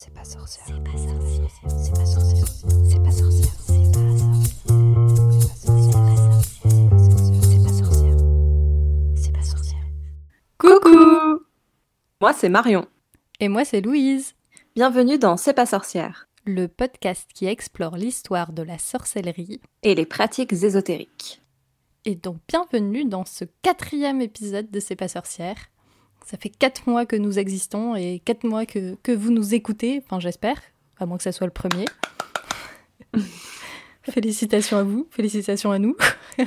C'est pas sorcière. C'est pas sorcière. C'est pas sorcière. C'est pas sorcière. C'est pas sorcière. C'est pas sorcière. Coucou Moi c'est Marion. Et moi, c'est Louise, Bienvenue dans C'est pas sorcière le podcast qui explore l'histoire de la sorcellerie. et les pratiques ésotériques. Et donc, bienvenue dans ce quatrième épisode de C'est pas sorcière. Ça fait quatre mois que nous existons et quatre mois que, que vous nous écoutez, enfin j'espère, à moins que ça soit le premier. félicitations à vous, félicitations à nous.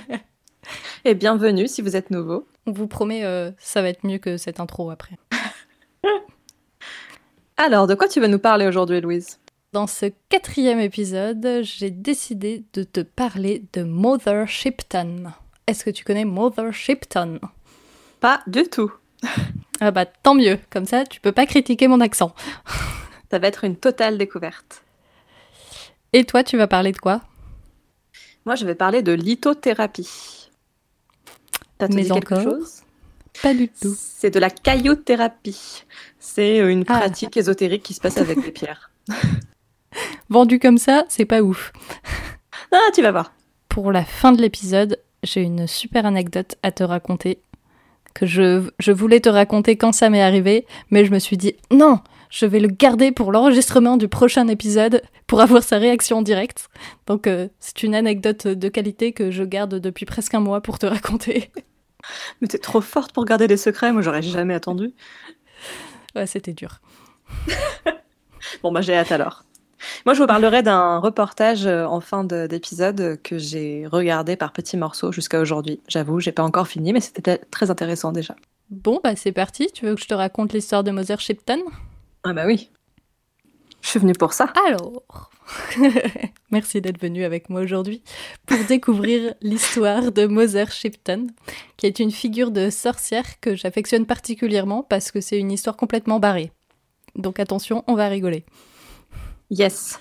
Et bienvenue si vous êtes nouveau. On vous promet, euh, ça va être mieux que cette intro après. Alors, de quoi tu vas nous parler aujourd'hui Louise? Dans ce quatrième épisode, j'ai décidé de te parler de Mother Shipton. Est-ce que tu connais Mother Shipton Pas du tout. Ah bah tant mieux, comme ça tu peux pas critiquer mon accent. Ça va être une totale découverte. Et toi, tu vas parler de quoi? Moi je vais parler de lithothérapie. Te Mais dit quelque encore chose? Pas du tout. C'est de la caillothérapie. C'est une Ah. pratique ésotérique qui se passe avec des pierres. Vendu comme ça, c'est pas ouf. Ah, tu vas voir. Pour la fin de l'épisode, j'ai une super anecdote à te raconter que je, je voulais te raconter quand ça m'est arrivé, mais je me suis dit non, je vais le garder pour l'enregistrement du prochain épisode pour avoir sa réaction en direct. Donc euh, c'est une anecdote de qualité que je garde depuis presque un mois pour te raconter. Mais t'es trop forte pour garder des secrets, moi j'aurais jamais attendu. ouais, c'était dur. Bon, bah j'ai hâte alors. Moi, je vous parlerai d'un reportage euh, en fin de- d'épisode que j'ai regardé par petits morceaux jusqu'à aujourd'hui. J'avoue, j'ai pas encore fini, mais c'était très intéressant déjà. Bon, bah c'est parti. Tu veux que je te raconte l'histoire de Mother Shipton? Ah bah oui. Je suis venue pour ça. Alors, merci d'être venu avec moi aujourd'hui pour découvrir l'histoire de Mother Shipton, qui est une figure de sorcière que j'affectionne particulièrement parce que c'est une histoire complètement barrée. Donc attention, on va rigoler. Yes.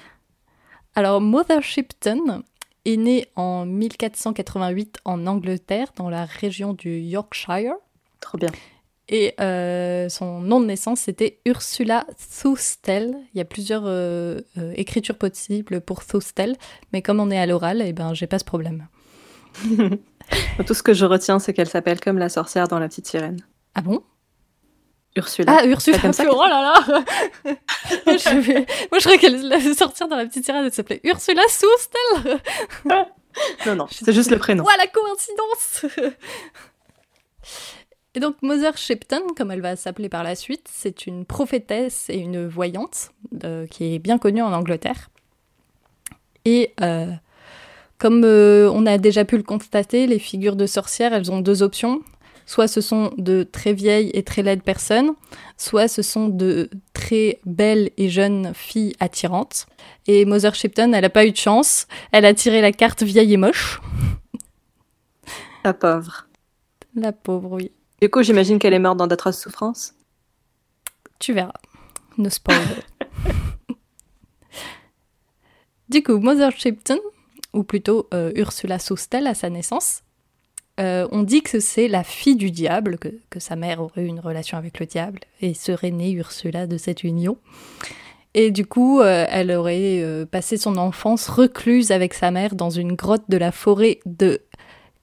Alors, Mother Shipton est née en 1488 en Angleterre, dans la région du Yorkshire. Trop bien. Et euh, son nom de naissance, c'était Ursula Thustel. Il y a plusieurs euh, euh, écritures possibles pour Thustel, mais comme on est à l'oral, eh ben, j'ai pas ce problème. Tout ce que je retiens, c'est qu'elle s'appelle comme la sorcière dans La Petite Sirène. Ah bon? Ursula. Ah, Ursula comme ça Oh là là Moi, je croyais qu'elle allait sortir dans la petite sirène, elle s'appelait Ursula Thustel Non, non, c'est juste le prénom. Ouah, la coïncidence Et donc, Mother Shipton, comme elle va s'appeler par la suite, c'est une prophétesse et une voyante euh, qui est bien connue en Angleterre. Et euh, comme euh, on a déjà pu le constater, les figures de sorcières, elles ont deux options. Soit ce sont de très vieilles et très laides personnes, soit ce sont de très belles et jeunes filles attirantes. Et Mother Shipton, elle n'a pas eu de chance. Elle a tiré la carte vieille et moche. La pauvre. La pauvre, oui. Du coup, j'imagine qu'elle est morte dans d'atroces souffrances. Tu verras. No spoil. du coup, Mother Shipton, ou plutôt euh, Ursula Soustel à sa naissance, euh, on dit que c'est la fille du diable, que, que sa mère aurait eu une relation avec le diable et serait née Ursula de cette union. Et du coup, euh, elle aurait euh, passé son enfance recluse avec sa mère dans une grotte de la forêt de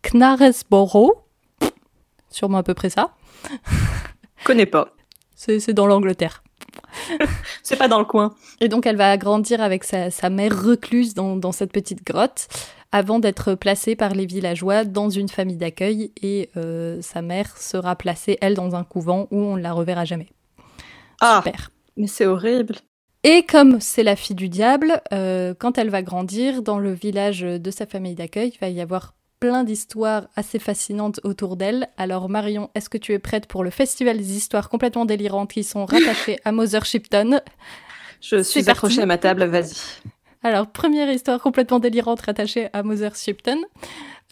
Knaresborough. Sûrement à peu près ça. Connais pas. C'est c'est dans l'Angleterre. C'est pas dans le coin. Et donc elle va grandir avec sa, sa mère recluse dans, dans cette petite grotte avant d'être placée par les villageois dans une famille d'accueil et euh, sa mère sera placée, elle, dans un couvent où on ne la reverra jamais. Ah, Super. mais c'est horrible. Et comme c'est la fille du diable, euh, quand elle va grandir dans le village de sa famille d'accueil, il va y avoir plein d'histoires assez fascinantes autour d'elle. Alors Marion, est-ce que tu es prête pour le festival des histoires complètement délirantes qui sont rattachées à Mother Shipton? Je suis parti. accrochée à ma table, vas-y. Alors, première histoire complètement délirante rattachée à Mother Shipton.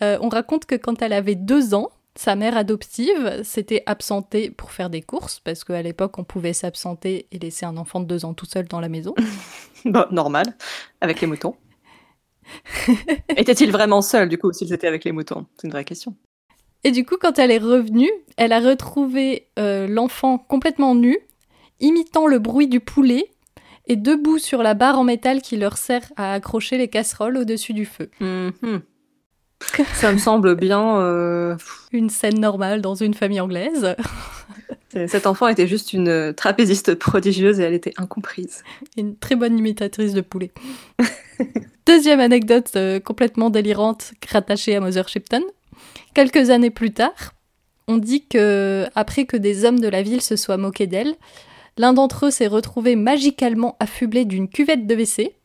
Euh, on raconte que quand elle avait deux ans, sa mère adoptive s'était absentée pour faire des courses, parce qu'à l'époque, on pouvait s'absenter et laisser un enfant de deux ans tout seul dans la maison. Bah, normal, avec les moutons. Était-il vraiment seul, du coup, s'ils étaient avec les moutons? C'est une vraie question. Et du coup, quand elle est revenue, elle a retrouvé euh, l'enfant complètement nu, imitant le bruit du poulet et debout sur la barre en métal qui leur sert à accrocher les casseroles au-dessus du feu. Mhm. Ça me semble bien. euh, Une scène normale dans une famille anglaise. c'est- Cet enfant était juste une trapéziste prodigieuse et elle était incomprise. Une très bonne imitatrice de poulet. Deuxième anecdote euh, complètement délirante rattachée à Mother Shipton. Quelques années plus tard, on dit que après que des hommes de la ville se soient moqués d'elle, l'un d'entre eux s'est retrouvé magicalement affublé d'une cuvette de WC,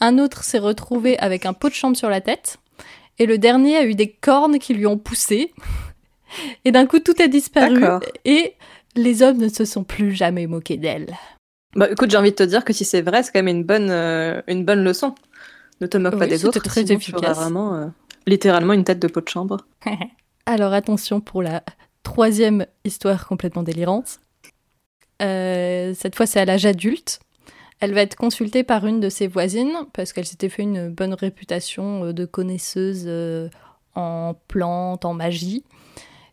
un autre s'est retrouvé avec un pot de chambre sur la tête, et le dernier a eu des cornes qui lui ont poussé. Et d'un coup, tout a disparu, et les hommes ne se sont plus jamais moqués d'elle. Bah écoute, j'ai envie de te dire que si c'est vrai, c'est quand même une bonne, euh, une bonne leçon. Ne te moque pas des autres. très sinon tu auras efficace. vraiment, euh, littéralement une tête de pot de chambre. Alors attention pour la troisième histoire complètement délirante. Euh, cette fois, c'est à l'âge adulte. Elle va être consultée par une de ses voisines parce qu'elle s'était fait une bonne réputation euh, de connaisseuse euh, en plantes, en magie.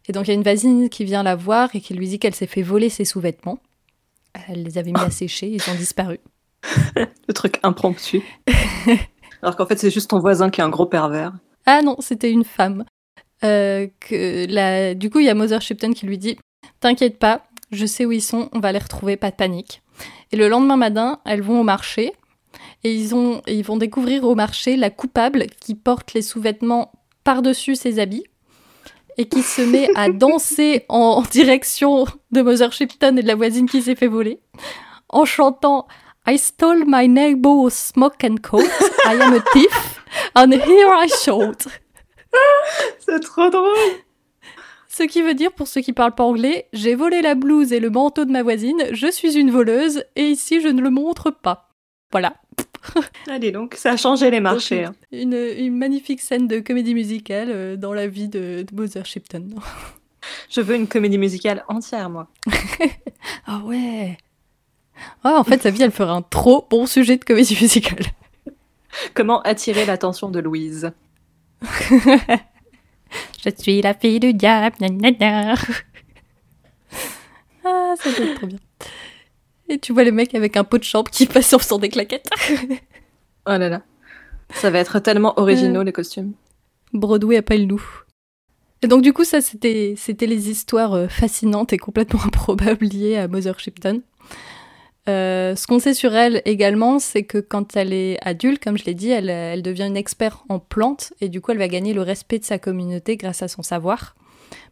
Et donc il y a une voisine qui vient la voir et qui lui dit qu'elle s'est fait voler ses sous-vêtements. Elle les avait mis à sécher, ils ont disparu. Le truc impromptu. Alors qu'en fait, c'est juste ton voisin qui est un gros pervers. Ah non, c'était une femme. Euh, que la... Du coup, il y a Mother Shipton qui lui dit T'inquiète pas, je sais où ils sont, on va les retrouver, pas de panique. Et le lendemain matin, elles vont au marché et ils, ont... et ils vont découvrir au marché la coupable qui porte les sous-vêtements par-dessus ses habits et qui se met à danser en direction de Mother Shipton et de la voisine qui s'est fait voler en chantant I stole my neighbor's smoke and coat, I am a thief, and here I shout. C'est trop drôle. Ce qui veut dire, pour ceux qui parlent pas anglais, j'ai volé la blouse et le manteau de ma voisine, je suis une voleuse, et ici je ne le montre pas. Voilà. Allez donc, ça a changé les marchés. hein. Une, une magnifique scène de comédie musicale euh, dans la vie de, de Mother Shipton. Je veux une comédie musicale entière, moi. Ah ouais Ouais, en fait, sa vie, elle ferait un trop bon sujet de comédie musicale. Comment attirer l'attention de Louise? Je suis la fille du diable. gna gna gna. Ah, ça doit être trop bien. Et tu vois le mec avec un pot de chambre qui passe en faisant des claquettes. Oh là là. Ça va être tellement originaux, les costumes. Broadway appelle-nous. Et donc du coup, ça, c'était, c'était les histoires euh, fascinantes et complètement improbables liées à Mother Shipton. Euh, ce qu'on sait sur elle également, c'est que quand elle est adulte, comme je l'ai dit, elle, elle devient une experte en plantes et du coup, elle va gagner le respect de sa communauté grâce à son savoir.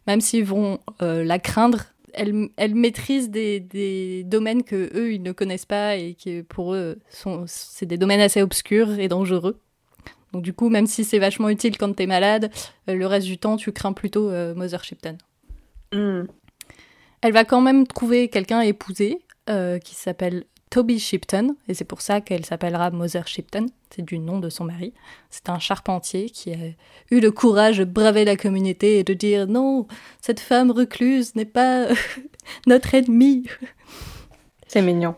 Même s'ils vont euh, la craindre, elle, elle maîtrise des, des domaines que eux ils ne connaissent pas et qui pour eux sont c'est des domaines assez obscurs et dangereux. Donc du coup, même si c'est vachement utile quand t'es malade, euh, le reste du temps, tu crains plutôt Mother Shipton. Hmm. Elle va quand même trouver quelqu'un à épouser euh, qui s'appelle Toby Shipton, et c'est pour ça qu'elle s'appellera Mother Shipton, c'est du nom de son mari. C'est un charpentier qui a eu le courage de braver la communauté et de dire non, cette femme recluse n'est pas notre ennemie. C'est mignon.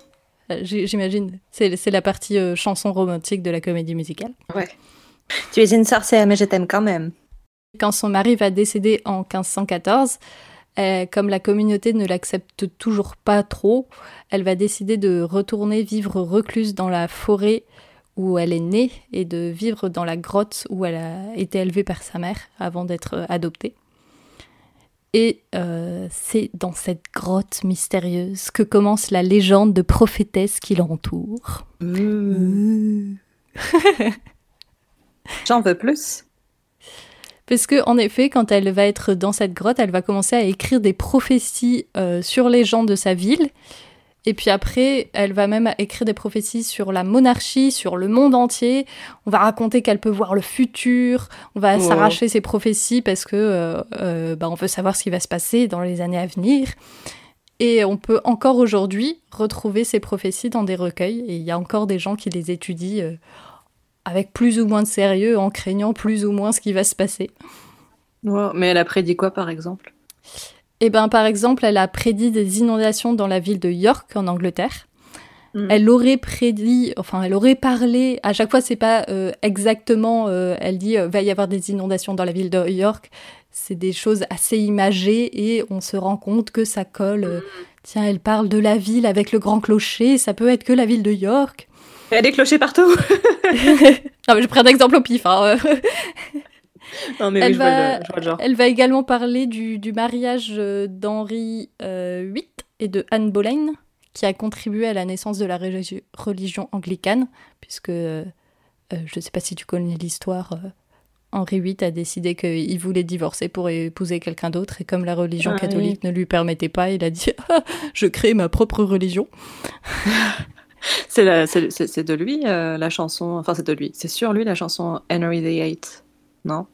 Euh, J'imagine, c'est c'est la partie euh, chanson romantique de la comédie musicale. Ouais. Tu es une sorcière, mais je t'aime quand même. Quand son mari va décéder en 1514, euh, comme la communauté ne l'accepte toujours pas trop, elle va décider de retourner vivre recluse dans la forêt où elle est née et de vivre dans la grotte où elle a été élevée par sa mère avant d'être adoptée. Et euh, c'est dans cette grotte mystérieuse que commence la légende de prophétesse qui l'entoure. Hmm. J'en veux plus. Parce que, en effet, quand elle va être dans cette grotte, elle va commencer à écrire des prophéties euh, sur les gens de sa ville. Et puis après, elle va même écrire des prophéties sur la monarchie, sur le monde entier. On va raconter qu'elle peut voir le futur. On va Wow. s'arracher ses prophéties parce que euh, euh, bah, on veut savoir ce qui va se passer dans les années à venir. Et on peut encore aujourd'hui retrouver ces prophéties dans des recueils. Et il y a encore des gens qui les étudient euh, avec plus ou moins de sérieux, en craignant plus ou moins ce qui va se passer. Wow. Mais elle a prédit quoi, par exemple? Eh ben, par exemple, elle a prédit des inondations dans la ville de York, en Angleterre. Mm. Elle aurait prédit, enfin, elle aurait parlé. À chaque fois, c'est pas euh, exactement. euh, elle dit, euh, va y avoir des inondations dans la ville de York. c'est des choses assez imagées et on se rend compte que ça colle. euh, Tiens, elle parle de la ville avec le grand clocher, ça peut être que la ville de York. Il y a des clochers partout. non, mais je prends un exemple au pif. hein, euh. non, mais Elle oui, je vois, va- le, je vois le genre. Elle va également parler du, du mariage euh, d'Henri euh, VIII et de Anne Boleyn, qui a contribué à la naissance de la religi- religion anglicane, puisque, euh, euh, je ne sais pas si tu connais l'histoire, euh, Henri VIII a décidé qu'il voulait divorcer pour épouser quelqu'un d'autre, et comme la religion Ah, catholique ne lui permettait pas, il a dit Je crée ma propre religion ». C'est la- c'est- c'est- c'est de lui euh, la chanson. Enfin, c'est de lui. C'est sur lui la chanson Henry VIII. Non?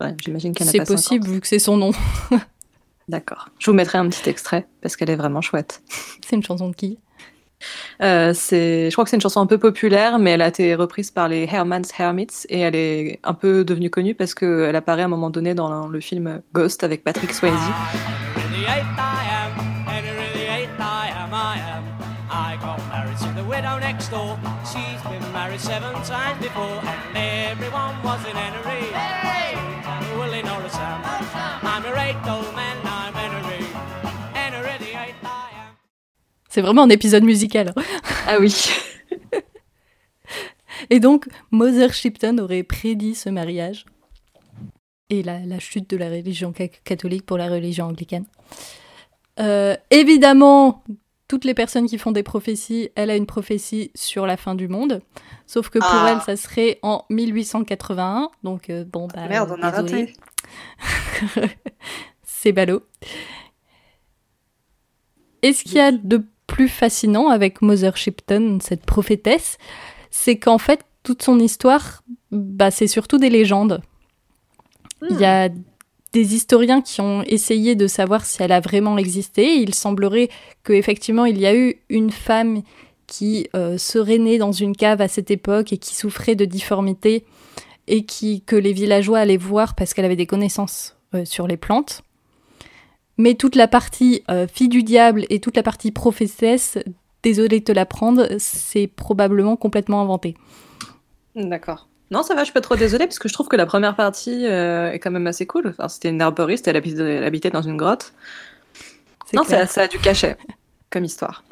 Ouais, j'imagine qu'elle n'a C'est pas 50. possible, vu que c'est son nom. D'accord. Je vous mettrai un petit extrait parce qu'elle est vraiment chouette. C'est une chanson de qui? Euh, c'est, je crois que c'est une chanson un peu populaire, mais elle a été reprise par les Herman's Hermits et elle est un peu devenue connue parce qu'elle apparaît à un moment donné dans le film Ghost avec Patrick Swayze. She's been married seven times before, and everyone was in Henry. So, Willie Norris am. I'm a great old man, I'm Henry. Henry VIII I am. C'est vraiment un épisode musical. Ah oui. Et donc, Mother Shipton aurait prédit ce mariage et la, la chute de la religion ca- catholique pour la religion anglicane. Euh, évidemment, toutes les personnes qui font des prophéties, elle a une prophétie sur la fin du monde. Sauf que pour Ah. elle, ça serait en 1881. Donc, euh, bon, bah. Merde, on a raté. C'est ballot. Et ce qu'il y a de plus fascinant avec Mother Shipton, cette prophétesse, c'est qu'en fait, toute son histoire, bah, c'est surtout des légendes. Il y a des historiens qui ont essayé de savoir si elle a vraiment existé. Il semblerait qu'effectivement, il y a eu une femme qui euh, serait née dans une cave à cette époque et qui souffrait de difformité et qui, que les villageois allaient voir parce qu'elle avait des connaissances euh, sur les plantes. Mais toute la partie euh, fille du diable et toute la partie prophétesse, désolé de te l'apprendre, c'est probablement complètement inventé. D'accord. Non, ça va, je suis pas trop désolée parce que je trouve que la première partie euh, est quand même assez cool. Enfin, c'était une arboriste, elle habitait, elle habitait dans une grotte. Non, ça, ça a du cachet comme histoire.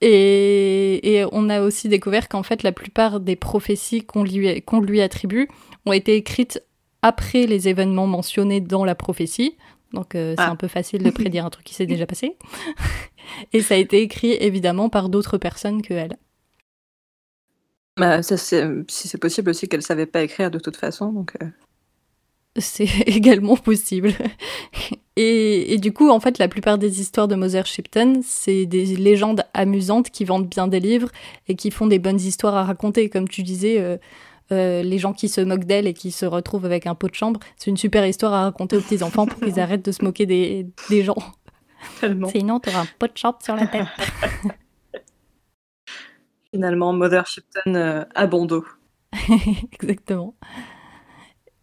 Et, et on a aussi découvert qu'en fait, la plupart des prophéties qu'on lui, qu'on lui attribue ont été écrites après les événements mentionnés dans la prophétie. Donc euh, c'est Ah. un peu facile de prédire un truc qui s'est déjà passé. et ça a été écrit évidemment par d'autres personnes que elle. Bah, ça, si c'est possible aussi qu'elle savait pas écrire de toute façon, donc. euh, C'est également possible. Et, et du coup, en fait, la plupart des histoires de Mother Shipton, c'est des légendes amusantes qui vendent bien des livres et qui font des bonnes histoires à raconter. Comme tu disais, euh, euh, les gens qui se moquent d'elle et qui se retrouvent avec un pot de chambre, c'est une super histoire à raconter aux petits-enfants pour qu'ils arrêtent de se moquer des, des gens. Tellement. Sinon, t'auras un pot de chambre sur la tête. Finalement, Mother Shipton euh, à bon dos. Exactement.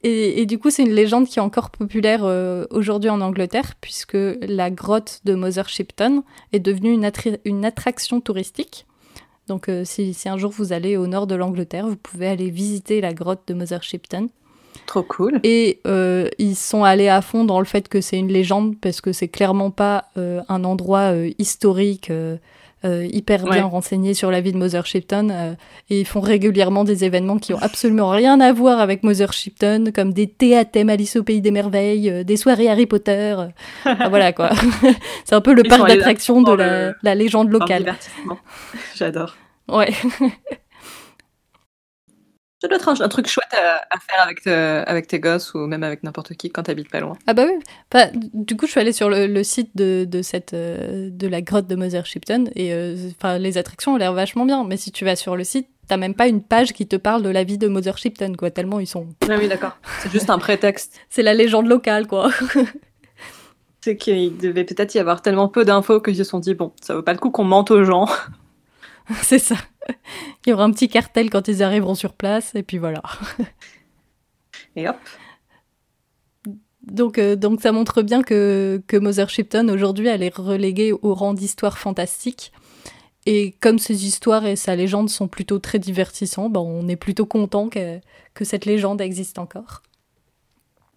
Et, et du coup, c'est une légende qui est encore populaire euh, aujourd'hui en Angleterre, puisque la grotte de Mother Shipton est devenue une, attraction touristique. Donc, euh, si, si un jour vous allez au nord de l'Angleterre, vous pouvez aller visiter la grotte de Mother Shipton. Trop cool. Et euh, ils sont allés à fond dans le fait que c'est une légende, parce que c'est clairement pas un endroit historique. Euh, hyper bien Ouais. renseigné sur la vie de Mother Shipton euh, et ils font régulièrement des événements qui ont absolument rien à voir avec Mother Shipton comme des thés à thème Alice au pays des merveilles euh, des soirées Harry Potter enfin, voilà quoi c'est un peu le Ils parc d'attractions de la, le- la légende locale. J'adore. ouais Ça doit être un, un truc chouette à, à faire avec, te- avec tes gosses ou même avec n'importe qui quand t'habites pas loin. Ah bah oui. Enfin, du coup, je suis allée sur le, le site de, de cette euh, de la grotte de Mother Shipton et euh, enfin les attractions ont l'air vachement bien. Mais si tu vas sur le site, t'as même pas une page qui te parle de la vie de Mother Shipton quoi. Tellement ils sont. Ah oui, d'accord. C'est juste un prétexte. C'est la légende locale quoi. C'est qu'il devait peut-être y avoir tellement peu d'infos qu'ils se sont dit, bon, ça vaut pas le coup qu'on mente aux gens. C'est ça. Il y aura un petit cartel quand ils arriveront sur place et puis voilà. Et hop. Donc, euh, donc ça montre bien que, que Mother Shipton aujourd'hui elle est reléguée au rang d'histoire fantastique. Et comme ces histoires et sa légende sont plutôt très divertissants, ben on est plutôt content que, que cette légende existe encore.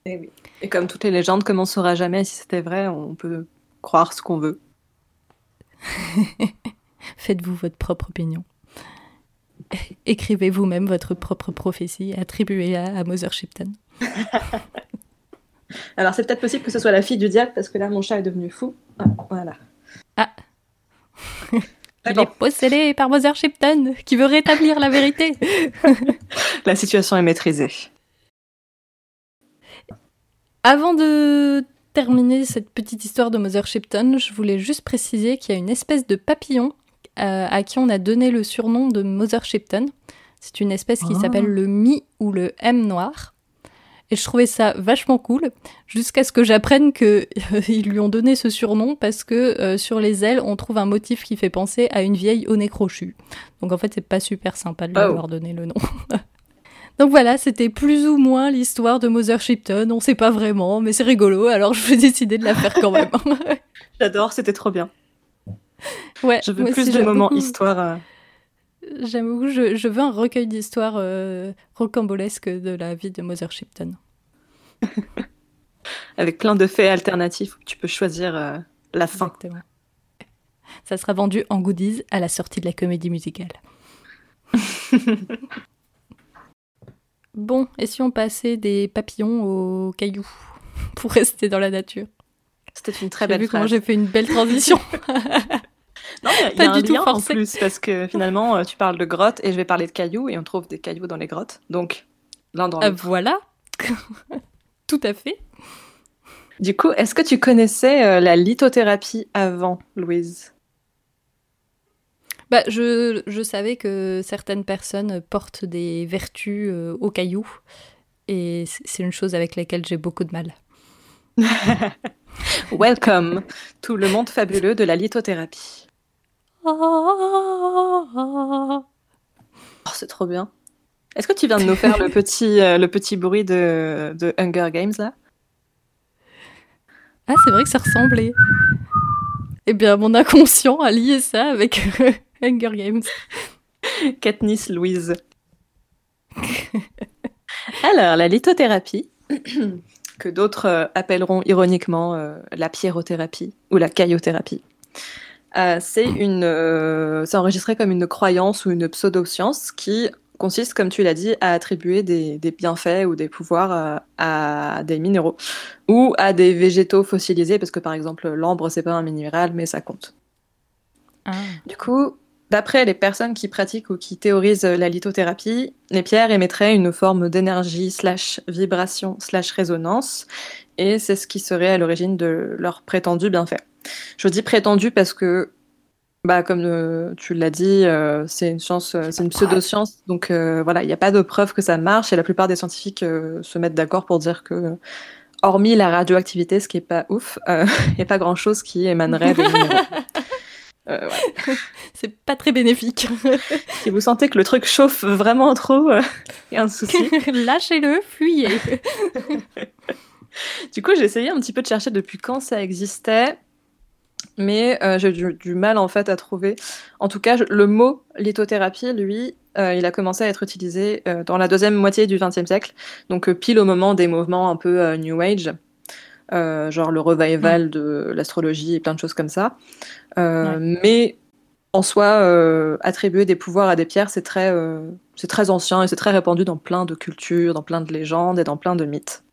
Et, oui. Et comme toutes les légendes, comme on ne saura jamais si c'était vrai, on peut croire ce qu'on veut. Faites-vous votre propre opinion. Écrivez vous-même votre propre prophétie et attribuez-la à Mother Shipton. Alors c'est peut-être possible que ce soit la fille du diable parce que là mon chat est devenu fou. Ah, voilà. Ah. Il est possédé par Mother Shipton qui veut rétablir la vérité. La situation est maîtrisée. Avant de terminer cette petite histoire de Mother Shipton, je voulais juste préciser qu'il y a une espèce de papillon à qui on a donné le surnom de Mother Shipton. C'est une espèce qui Ah. s'appelle le Mi ou le M noir. Et je trouvais ça vachement cool, jusqu'à ce que j'apprenne qu'ils lui ont donné ce surnom parce que euh, sur les ailes, on trouve un motif qui fait penser à une vieille au nez crochu. Donc en fait, c'est pas super sympa de lui Oh. avoir donné le nom. Donc voilà, c'était plus ou moins l'histoire de Mother Shipton. On sait pas vraiment, mais c'est rigolo, alors je vais décider de la faire quand même. J'adore, c'était trop bien. Ouais, Je veux plus aussi, de moments beaucoup- histoire. euh. J'aime beaucoup, je, je veux un recueil d'histoires euh, rocambolesques de la vie de Mother Shipton. avec plein de faits alternatifs où tu peux choisir euh, la fin. Exactement. Ça sera vendu en goodies à la sortie de la comédie musicale. bon, et si on passait des papillons aux cailloux pour rester dans la nature? C'était une très J'ai belle vu comment j'ai fait une belle transition. Non, il y a, y Pas a un du tout lien en plus parce que finalement euh, tu parles de grottes et je vais parler de cailloux et on trouve des cailloux dans les grottes. Donc l'un dans Ah, l'autre. voilà. Tout à fait. Du coup, est-ce que tu connaissais euh, la lithothérapie avant, Louise? Bah, je, je savais que certaines personnes portent des vertus euh, aux cailloux. Et c'est une chose avec laquelle j'ai beaucoup de mal. Welcome, tout le monde fabuleux de la lithothérapie. Oh, c'est trop bien. Est-ce que tu viens de nous faire le petit, euh, le petit bruit de, de Hunger Games là? Ah, c'est vrai que ça ressemblait. Eh bien, mon inconscient a lié ça avec euh, Hunger Games. Katniss Louise. Alors, la lithothérapie, que d'autres euh, appelleront ironiquement euh, la pierrothérapie ou la caillothérapie, euh, c'est une, euh, c'est enregistré comme une croyance ou une pseudo-science qui consiste, comme tu l'as dit, à attribuer des, des bienfaits ou des pouvoirs à des minéraux ou à des végétaux fossilisés, parce que par exemple, l'ambre, c'est pas un minéral, mais ça compte. Ah. Du coup, d'après les personnes qui pratiquent ou qui théorisent la lithothérapie, les pierres émettraient une forme d'énergie slash vibration slash résonance, et c'est ce qui serait à l'origine de leur prétendu bienfait. Je dis prétendu parce que, bah, comme euh, tu l'as dit, euh, c'est une science, euh, c'est une pseudo-science, donc voilà, il n'y a pas de preuve que ça marche, et la plupart des scientifiques se mettent d'accord pour dire que, hormis la radioactivité, ce qui est pas ouf, il n'y a pas grand-chose qui émanerait des. Euh. C'est pas très bénéfique. Si vous sentez que le truc chauffe vraiment trop, euh, il y a un souci. Lâchez-le, fuyez. du coup, j'ai essayé un petit peu de chercher depuis quand ça existait, mais euh, j'ai du, du mal en fait à trouver. En tout cas, je- le mot lithothérapie, lui, euh, il a commencé à être utilisé dans la deuxième moitié du XXe siècle, donc pile au moment des mouvements un peu New Age. Euh, genre le revival de l'astrologie et plein de choses comme ça. Euh, Mais en soi, euh, attribuer des pouvoirs à des pierres, c'est très, c'est très ancien et c'est très répandu dans plein de cultures, dans plein de légendes et dans plein de mythes.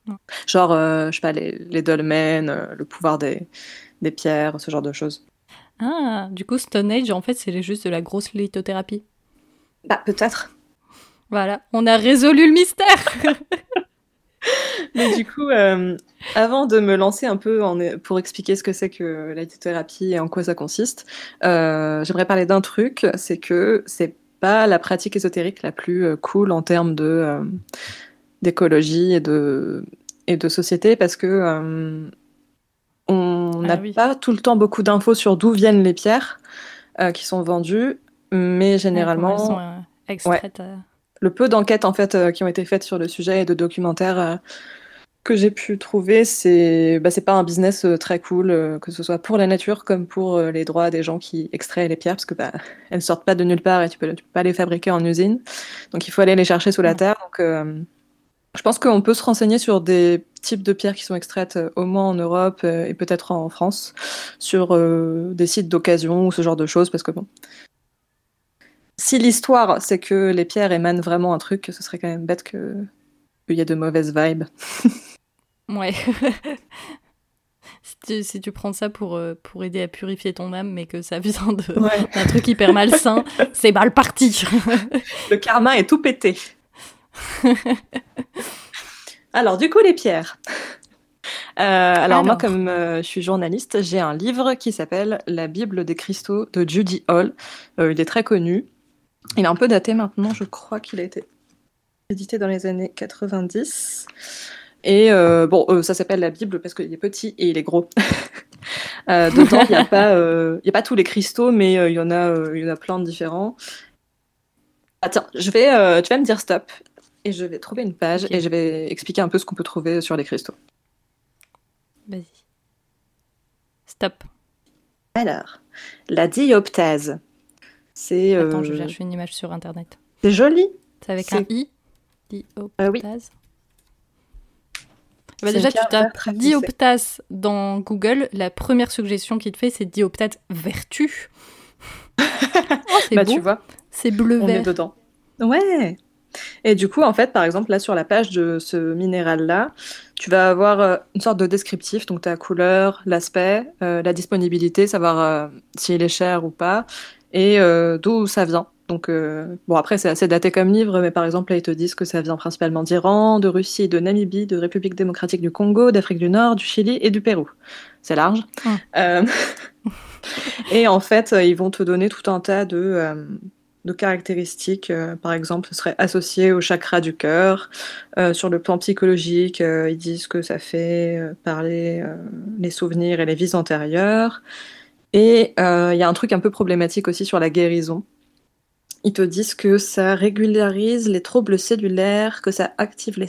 Genre, je sais pas, les, les dolmens, le pouvoir des, des pierres, ce genre de choses. Ah, du coup, Stone Age, en fait, c'est juste de la grosse lithothérapie. Bah, peut-être. Voilà, on a résolu le mystère. Mais du coup, euh, avant de me lancer un peu en, pour expliquer ce que c'est que la lithothérapie et en quoi ça consiste, euh, j'aimerais parler d'un truc, c'est que c'est pas la pratique ésotérique la plus euh, cool en termes de euh, d'écologie et de et de société parce que on Ah n'a oui. pas tout le temps beaucoup d'infos sur d'où viennent les pierres qui sont vendues, mais généralement Elles sont extraites. le peu d'enquêtes en fait qui ont été faites sur le sujet et de documentaires que j'ai pu trouver, c'est bah, c'est pas un business euh, très cool, euh, que ce soit pour la nature comme pour euh, les droits des gens qui extraient les pierres, parce que bah, elles sortent pas de nulle part et tu peux, tu peux pas les fabriquer en usine. Donc il faut aller les chercher sous la terre. Donc euh, Je pense qu'on peut se renseigner sur des types de pierres qui sont extraites au moins en Europe et peut-être en France, sur euh, des sites d'occasion ou ce genre de choses, parce que bon. Si l'histoire, c'est que les pierres émanent vraiment un truc, ce serait quand même bête que qu'il y ait de mauvaises vibes. Ouais. si, tu, si tu prends ça pour, euh, pour aider à purifier ton âme, mais que ça vient Ouais. d'un truc hyper malsain, c'est mal parti. Le karma est tout pété. alors, du coup, les pierres. Euh, alors, moi, comme euh, je suis journaliste, j'ai un livre qui s'appelle La Bible des cristaux de Judy Hall. Euh, il est très connu. Il est un peu daté maintenant, je crois qu'il a été édité dans les années 90. Et euh, bon, euh, ça s'appelle la Bible parce qu'il est petit et il est gros. Euh, dedans, il n'y a, pas, euh, y a pas tous les cristaux, mais il y, en a, y en a plein de différents. Ah tiens, je vais, tu vas me dire stop et je vais trouver une page et je vais expliquer un peu ce qu'on peut trouver sur les cristaux. Vas-y. Stop. Alors, la dioptase. C'est Attends, je cherche une image sur internet. c'est joli. C'est avec un i? Dioptase. Oui. Bah déjà, tu tapes dioptase dans Google. La première suggestion qu'il te fait, c'est dioptase vertu. oh, c'est Bah beau. tu vois, C'est bleu on est dedans. Ouais. Et du coup, en fait, par exemple, là sur la page de ce minéral-là, tu vas avoir euh, une sorte de descriptif, donc ta couleur, l'aspect, euh, la disponibilité, savoir euh, s'il est cher ou pas, et euh, d'où ça vient. Donc, euh, bon, après, c'est assez daté comme livre, mais par exemple, là, ils te disent que ça vient principalement d'Iran, de Russie, de Namibie, de République démocratique du Congo, d'Afrique du Nord, du Chili et du Pérou. C'est large. Hum. Euh, et en fait, euh, ils vont te donner tout un tas de, euh, de caractéristiques. par exemple, ce serait associé au chakra du cœur. Sur le plan psychologique, ils disent que ça fait parler les souvenirs et les vies antérieures. Et il y a un truc un peu problématique aussi sur la guérison. Ils te disent que ça régularise les troubles cellulaires, que ça active les,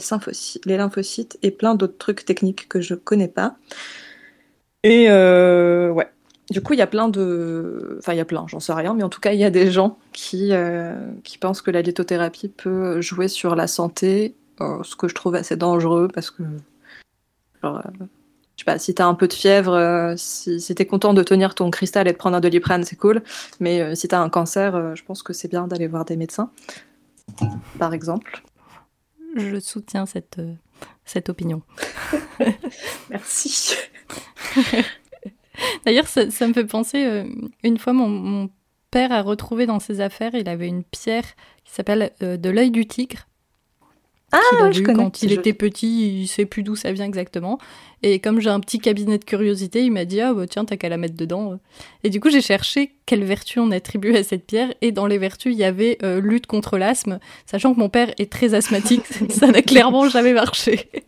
lymphocytes et plein d'autres trucs techniques que je connais pas. Et euh, ouais. Du coup, il y a plein de. Enfin, il y a plein, j'en sais rien, mais en tout cas, il y a des gens qui, euh, qui pensent que la lithothérapie peut jouer sur la santé, euh, ce que je trouve assez dangereux parce que. Je sais pas, si t'as un peu de fièvre, euh, si, si t'es content de tenir ton cristal et de prendre un doliprane, c'est cool. Mais euh, si t'as un cancer, euh, je pense que c'est bien d'aller voir des médecins, par exemple. Je soutiens cette, cette opinion. Merci. D'ailleurs, ça, ça me fait penser, une fois, mon, mon père a retrouvé dans ses affaires, il avait une pierre qui s'appelle de l'œil du tigre. Ah, qu'il a je vu connais, quand il était petit, il sait plus d'où ça vient exactement. Et comme j'ai un petit cabinet de curiosité, il m'a dit Ah, bah, tiens, t'as qu'à la mettre dedans. Et du coup, j'ai cherché quelle vertu on attribuait à cette pierre. Et dans les vertus, il y avait euh, lutte contre l'asthme, sachant que mon père est très asthmatique, ça n'a clairement jamais marché.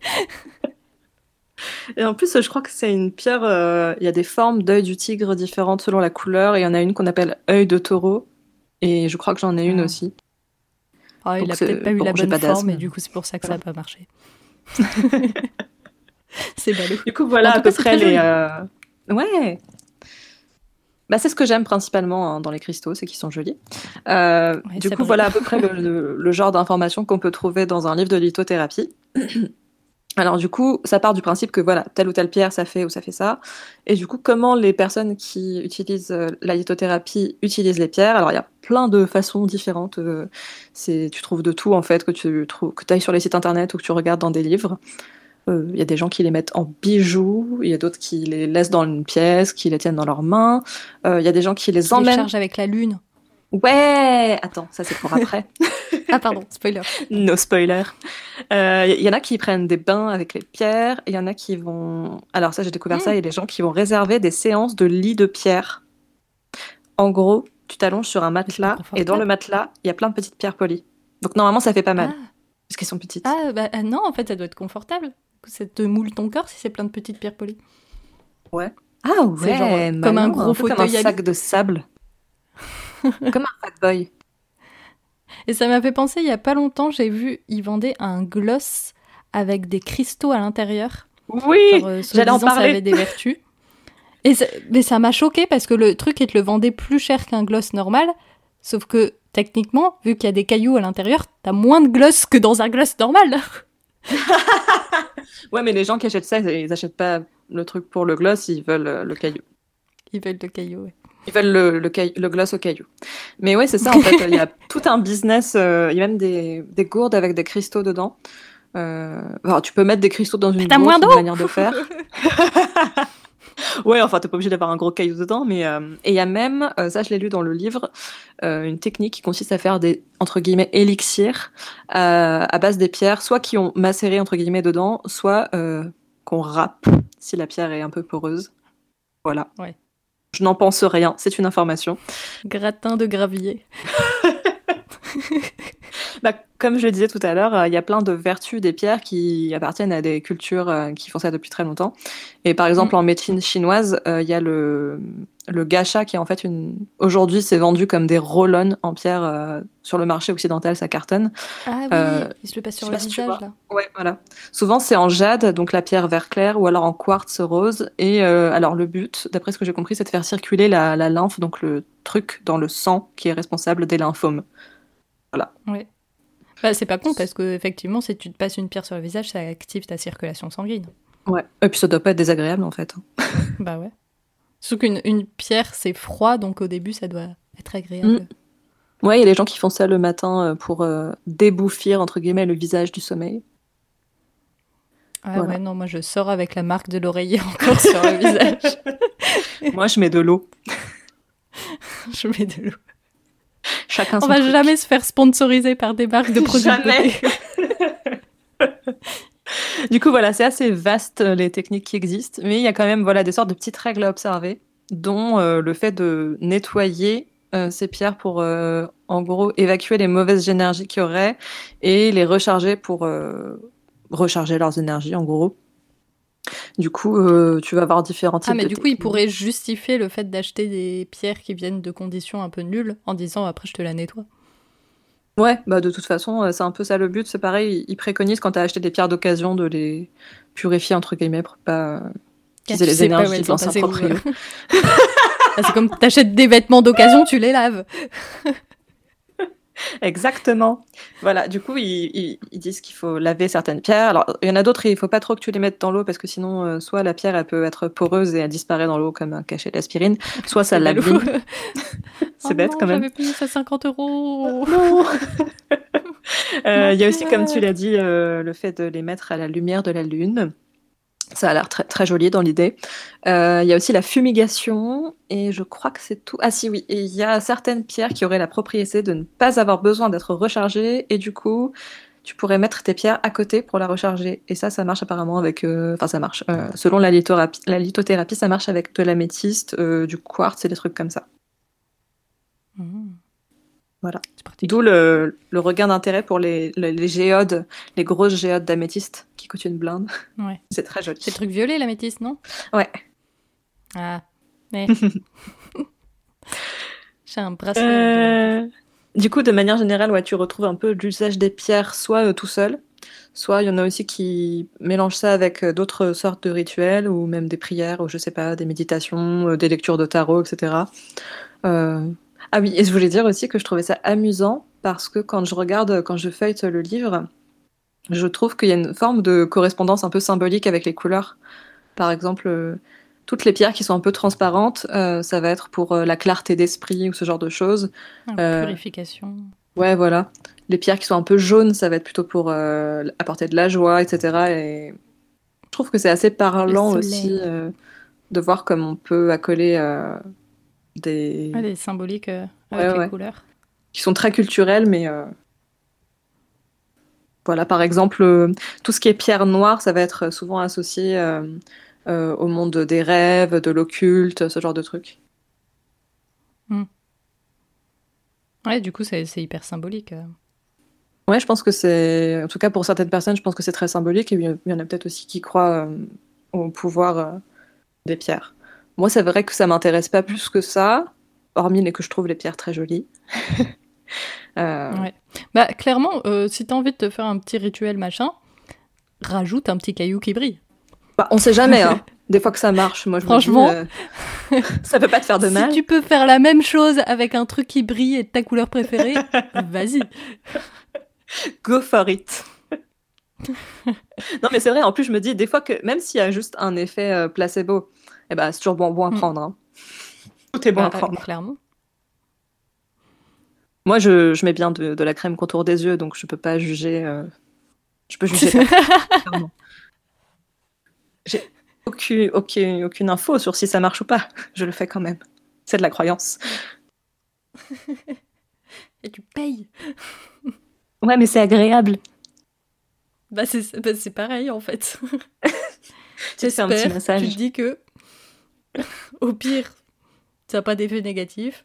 Et en plus, je crois que c'est une pierre. euh, Il y a des formes d'œil du tigre différentes selon la couleur. Et il y en a une qu'on appelle œil de taureau. Et je crois que j'en ai une Ah. aussi. Ah, il Donc a c'est- peut-être pas eu bon, la bonne forme, et du coup, c'est pour ça que ça n'a pas marché. c'est ballot. Du coup, voilà à peu près les. euh, Ouais. Bah, c'est ce que j'aime principalement hein, dans les cristaux, c'est qu'ils sont jolis. Euh, Ouais, du coup, brille. voilà à peu près le, le- le genre d'informations qu'on peut trouver dans un livre de lithothérapie. Alors du coup, ça part du principe que voilà, telle ou telle pierre, ça fait ou ça fait ça. Et du coup, comment les personnes qui utilisent euh, la lithothérapie utilisent les pierres? Alors il y a plein de façons différentes. euh, c'est, tu trouves de tout en fait, que tu trouves, que ailles sur les sites internet ou que tu regardes dans des livres. Euh, Il y a des gens qui les mettent en bijoux, il y a d'autres qui les laissent dans une pièce, qui les tiennent dans leurs mains. Il y a des gens qui les Il les emmènent. charge avec la lune. Ouais, attends, ça c'est pour après. Ah, pardon, spoiler. No spoiler. Il y en a qui prennent des bains avec les pierres, il y en a qui vont. Alors, ça, j'ai découvert ça, il y a des gens qui vont réserver des séances de lit de pierre. En gros, tu t'allonges sur un matelas, et dans le matelas, il y a plein de petites pierres polies. Donc, normalement, ça fait pas mal, Ah, parce qu'elles sont petites. ah, bah ah, non, en fait, ça doit être confortable. Ça te moule ton corps si c'est plein de petites pierres polies. Ah ouais, genre, euh, comme un gros comme fauteuil à un sac de sable. comme un fat boy. Et ça m'a fait penser, il y a pas longtemps, j'ai vu, ils vendaient un gloss avec des cristaux à l'intérieur. Oui, euh, j'allais en soi-disant, ça parler. avait des vertus. Et ça- mais ça m'a choqué parce que le truc, ils te le vendaient plus cher qu'un gloss normal. Sauf que, techniquement, vu qu'il y a des cailloux à l'intérieur, t'as moins de gloss que dans un gloss normal. Ouais, mais les gens qui achètent ça, ils achètent pas le truc pour le gloss, ils veulent euh, le caillou. Ils veulent le caillou, ouais. Ils veulent le, le, gloss au caillou. Mais ouais, c'est ça, en fait. Il y a tout un business. euh, Il y a même des, des gourdes avec des cristaux dedans. Euh, alors, tu peux mettre des cristaux dans une gourde, moins c'est une d'eau manière de faire. Ouais, enfin, t'es pas obligé d'avoir un gros caillou dedans, mais euh, et il y a même, euh, ça je l'ai lu dans le livre, euh, une technique qui consiste à faire des entre guillemets élixirs à base des pierres, soit qui ont macéré entre guillemets dedans, soit qu'on râpe si la pierre est un peu poreuse. Voilà. Ouais. Je n'en pense rien, c'est une information. Gratin de gravier. Bah, comme je le disais tout à l'heure, euh, il y a plein de vertus des pierres qui appartiennent à des cultures euh, qui font ça depuis très longtemps. Et par exemple, Mm. en médecine chinoise, euh, il y a le, le gacha qui est en fait une. Aujourd'hui, c'est vendu comme des roll en pierre sur le marché occidental, ça cartonne. Ah oui, il se le passe sur le si visage, là. Ouais, voilà. Souvent, c'est en jade, donc la pierre vert clair, ou alors en quartz rose. Et alors, le but, d'après ce que j'ai compris, c'est de faire circuler la, la lymphe, donc le truc dans le sang qui est responsable des lymphomes. Bah, c'est pas con parce que effectivement, si tu te passes une pierre sur le visage, ça active ta circulation sanguine. Ouais. Et puis, ça doit pas être désagréable, en fait. Bah ouais. Surtout qu'une une pierre, c'est froid, donc au début, ça doit être agréable. Ouais, il y a des gens qui font ça le matin euh, pour euh, débouffir, entre guillemets, le visage du sommeil. Ah Voilà. ouais, non, moi je sors avec la marque de l'oreiller encore sur le visage. Moi, je mets de l'eau. Je mets de l'eau. Chacun On son va truc. jamais se faire sponsoriser par des marques de produits. Jamais. Du coup, voilà, c'est assez vaste euh, les techniques qui existent, mais il y a quand même voilà, des sortes de petites règles à observer, dont euh, le fait de nettoyer euh, ces pierres pour, euh, en gros, évacuer les mauvaises énergies qu'il y aurait et les recharger pour recharger leurs énergies, en gros. Du coup, euh, tu vas avoir différents types Ah, mais de du coup, ils pourraient justifier le fait d'acheter des pierres qui viennent de conditions un peu nulles en disant après je te la nettoie. Ouais, bah de toute façon, euh, c'est un peu ça le but. C'est pareil, ils préconisent quand tu as acheté des pierres d'occasion de les purifier, entre guillemets, pour pas Tu les énergies de l'ancien. Ah, c'est comme t'achètes des vêtements d'occasion, tu les laves. Exactement. Voilà, du coup, ils, ils- ils disent qu'il faut laver certaines pierres. Alors, il y en a d'autres, il faut pas trop que tu les mettes dans l'eau parce que sinon, euh, soit la pierre, elle peut être poreuse et elle disparaît dans l'eau comme un cachet d'aspirine, soit ça l'abîme. C'est Oh bête non, quand même. J'avais payé ça 50 euros. Non Euh, Il y a aussi, comme tu l'as dit, euh, le fait de les mettre à la lumière de la lune. Ça a l'air très, très joli dans l'idée. Euh, Il y a aussi la fumigation, et je crois que c'est tout. Ah si, oui, il y a certaines pierres qui auraient la propriété de ne pas avoir besoin d'être rechargées, et du coup, tu pourrais mettre tes pierres à côté pour la recharger. Et ça, ça marche apparemment avec... euh, Enfin, ça marche. Euh, selon la lithothérapie, la lithothérapie, ça marche avec de l'améthyste, du quartz et des trucs comme ça. Mmh. Voilà. D'où le, le regain d'intérêt pour les, les, les géodes, les grosses géodes d'améthyste qui coûtent une blinde. Ouais. C'est très joli. C'est le truc violet, la métisse, non? Ouais. Ah. Mais. J'ai un bracelet. Euh, Du coup, de manière générale, ouais, tu retrouves un peu l'usage des pierres, soit euh, tout seul, soit il y en a aussi qui mélangent ça avec euh, d'autres sortes de rituels, ou même des prières, ou je sais pas, des méditations, des lectures de tarot, etc. Ah oui, et je voulais dire aussi que je trouvais ça amusant, parce que quand je regarde, quand je feuillete le livre, je trouve qu'il y a une forme de correspondance un peu symbolique avec les couleurs. Par exemple, euh, toutes les pierres qui sont un peu transparentes, euh, ça va être pour euh, la clarté d'esprit ou ce genre de choses. Ah, euh, Purification. Ouais, voilà. Les pierres qui sont un peu jaunes, ça va être plutôt pour apporter de la joie, etc. Et je trouve que c'est assez parlant aussi de voir comme on peut accoler des... Ah, des symboliques euh, avec Ouais, les couleurs. qui sont très culturelles, mais euh, voilà, par exemple, euh, tout ce qui est pierre noire, ça va être souvent associé au monde des rêves, de l'occulte, ce genre de trucs. Ouais, du coup, c'est hyper symbolique. Ouais, je pense que c'est, en tout cas pour certaines personnes, je pense que c'est très symbolique, et il y en a peut-être aussi qui croient euh, au pouvoir euh, des pierres. Moi, c'est vrai que ça m'intéresse pas plus que ça, hormis les que je trouve les pierres très jolies. Euh, Ouais. Bah, clairement, euh, si t'as envie de te faire un petit rituel machin, rajoute un petit caillou qui brille. bah, on sait jamais, hein. Des fois que ça marche, moi je me Franchement. dis, euh, ça peut pas te faire de mal. Si tu peux faire la même chose avec un truc qui brille et de ta couleur préférée, vas-y. Go for it. non, mais c'est vrai, en plus, je me dis des fois que même s'il y a juste un effet euh, placebo, eh ben, c'est toujours bon, bon à Mm. prendre. hein. Tout est bon à prendre. clairement. Moi, je, je mets bien de, de la crème contour des yeux, donc je peux pas juger. euh, Je peux juger. J'ai aucune, aucune, aucune info sur si ça marche ou pas. Je le fais quand même. C'est de la croyance. Et tu payes. Ouais, mais c'est agréable. Bah c'est bah, c'est pareil en fait. Tu fais un petit massage. Tu te dis que au pire, ça n'a pas d'effet négatif.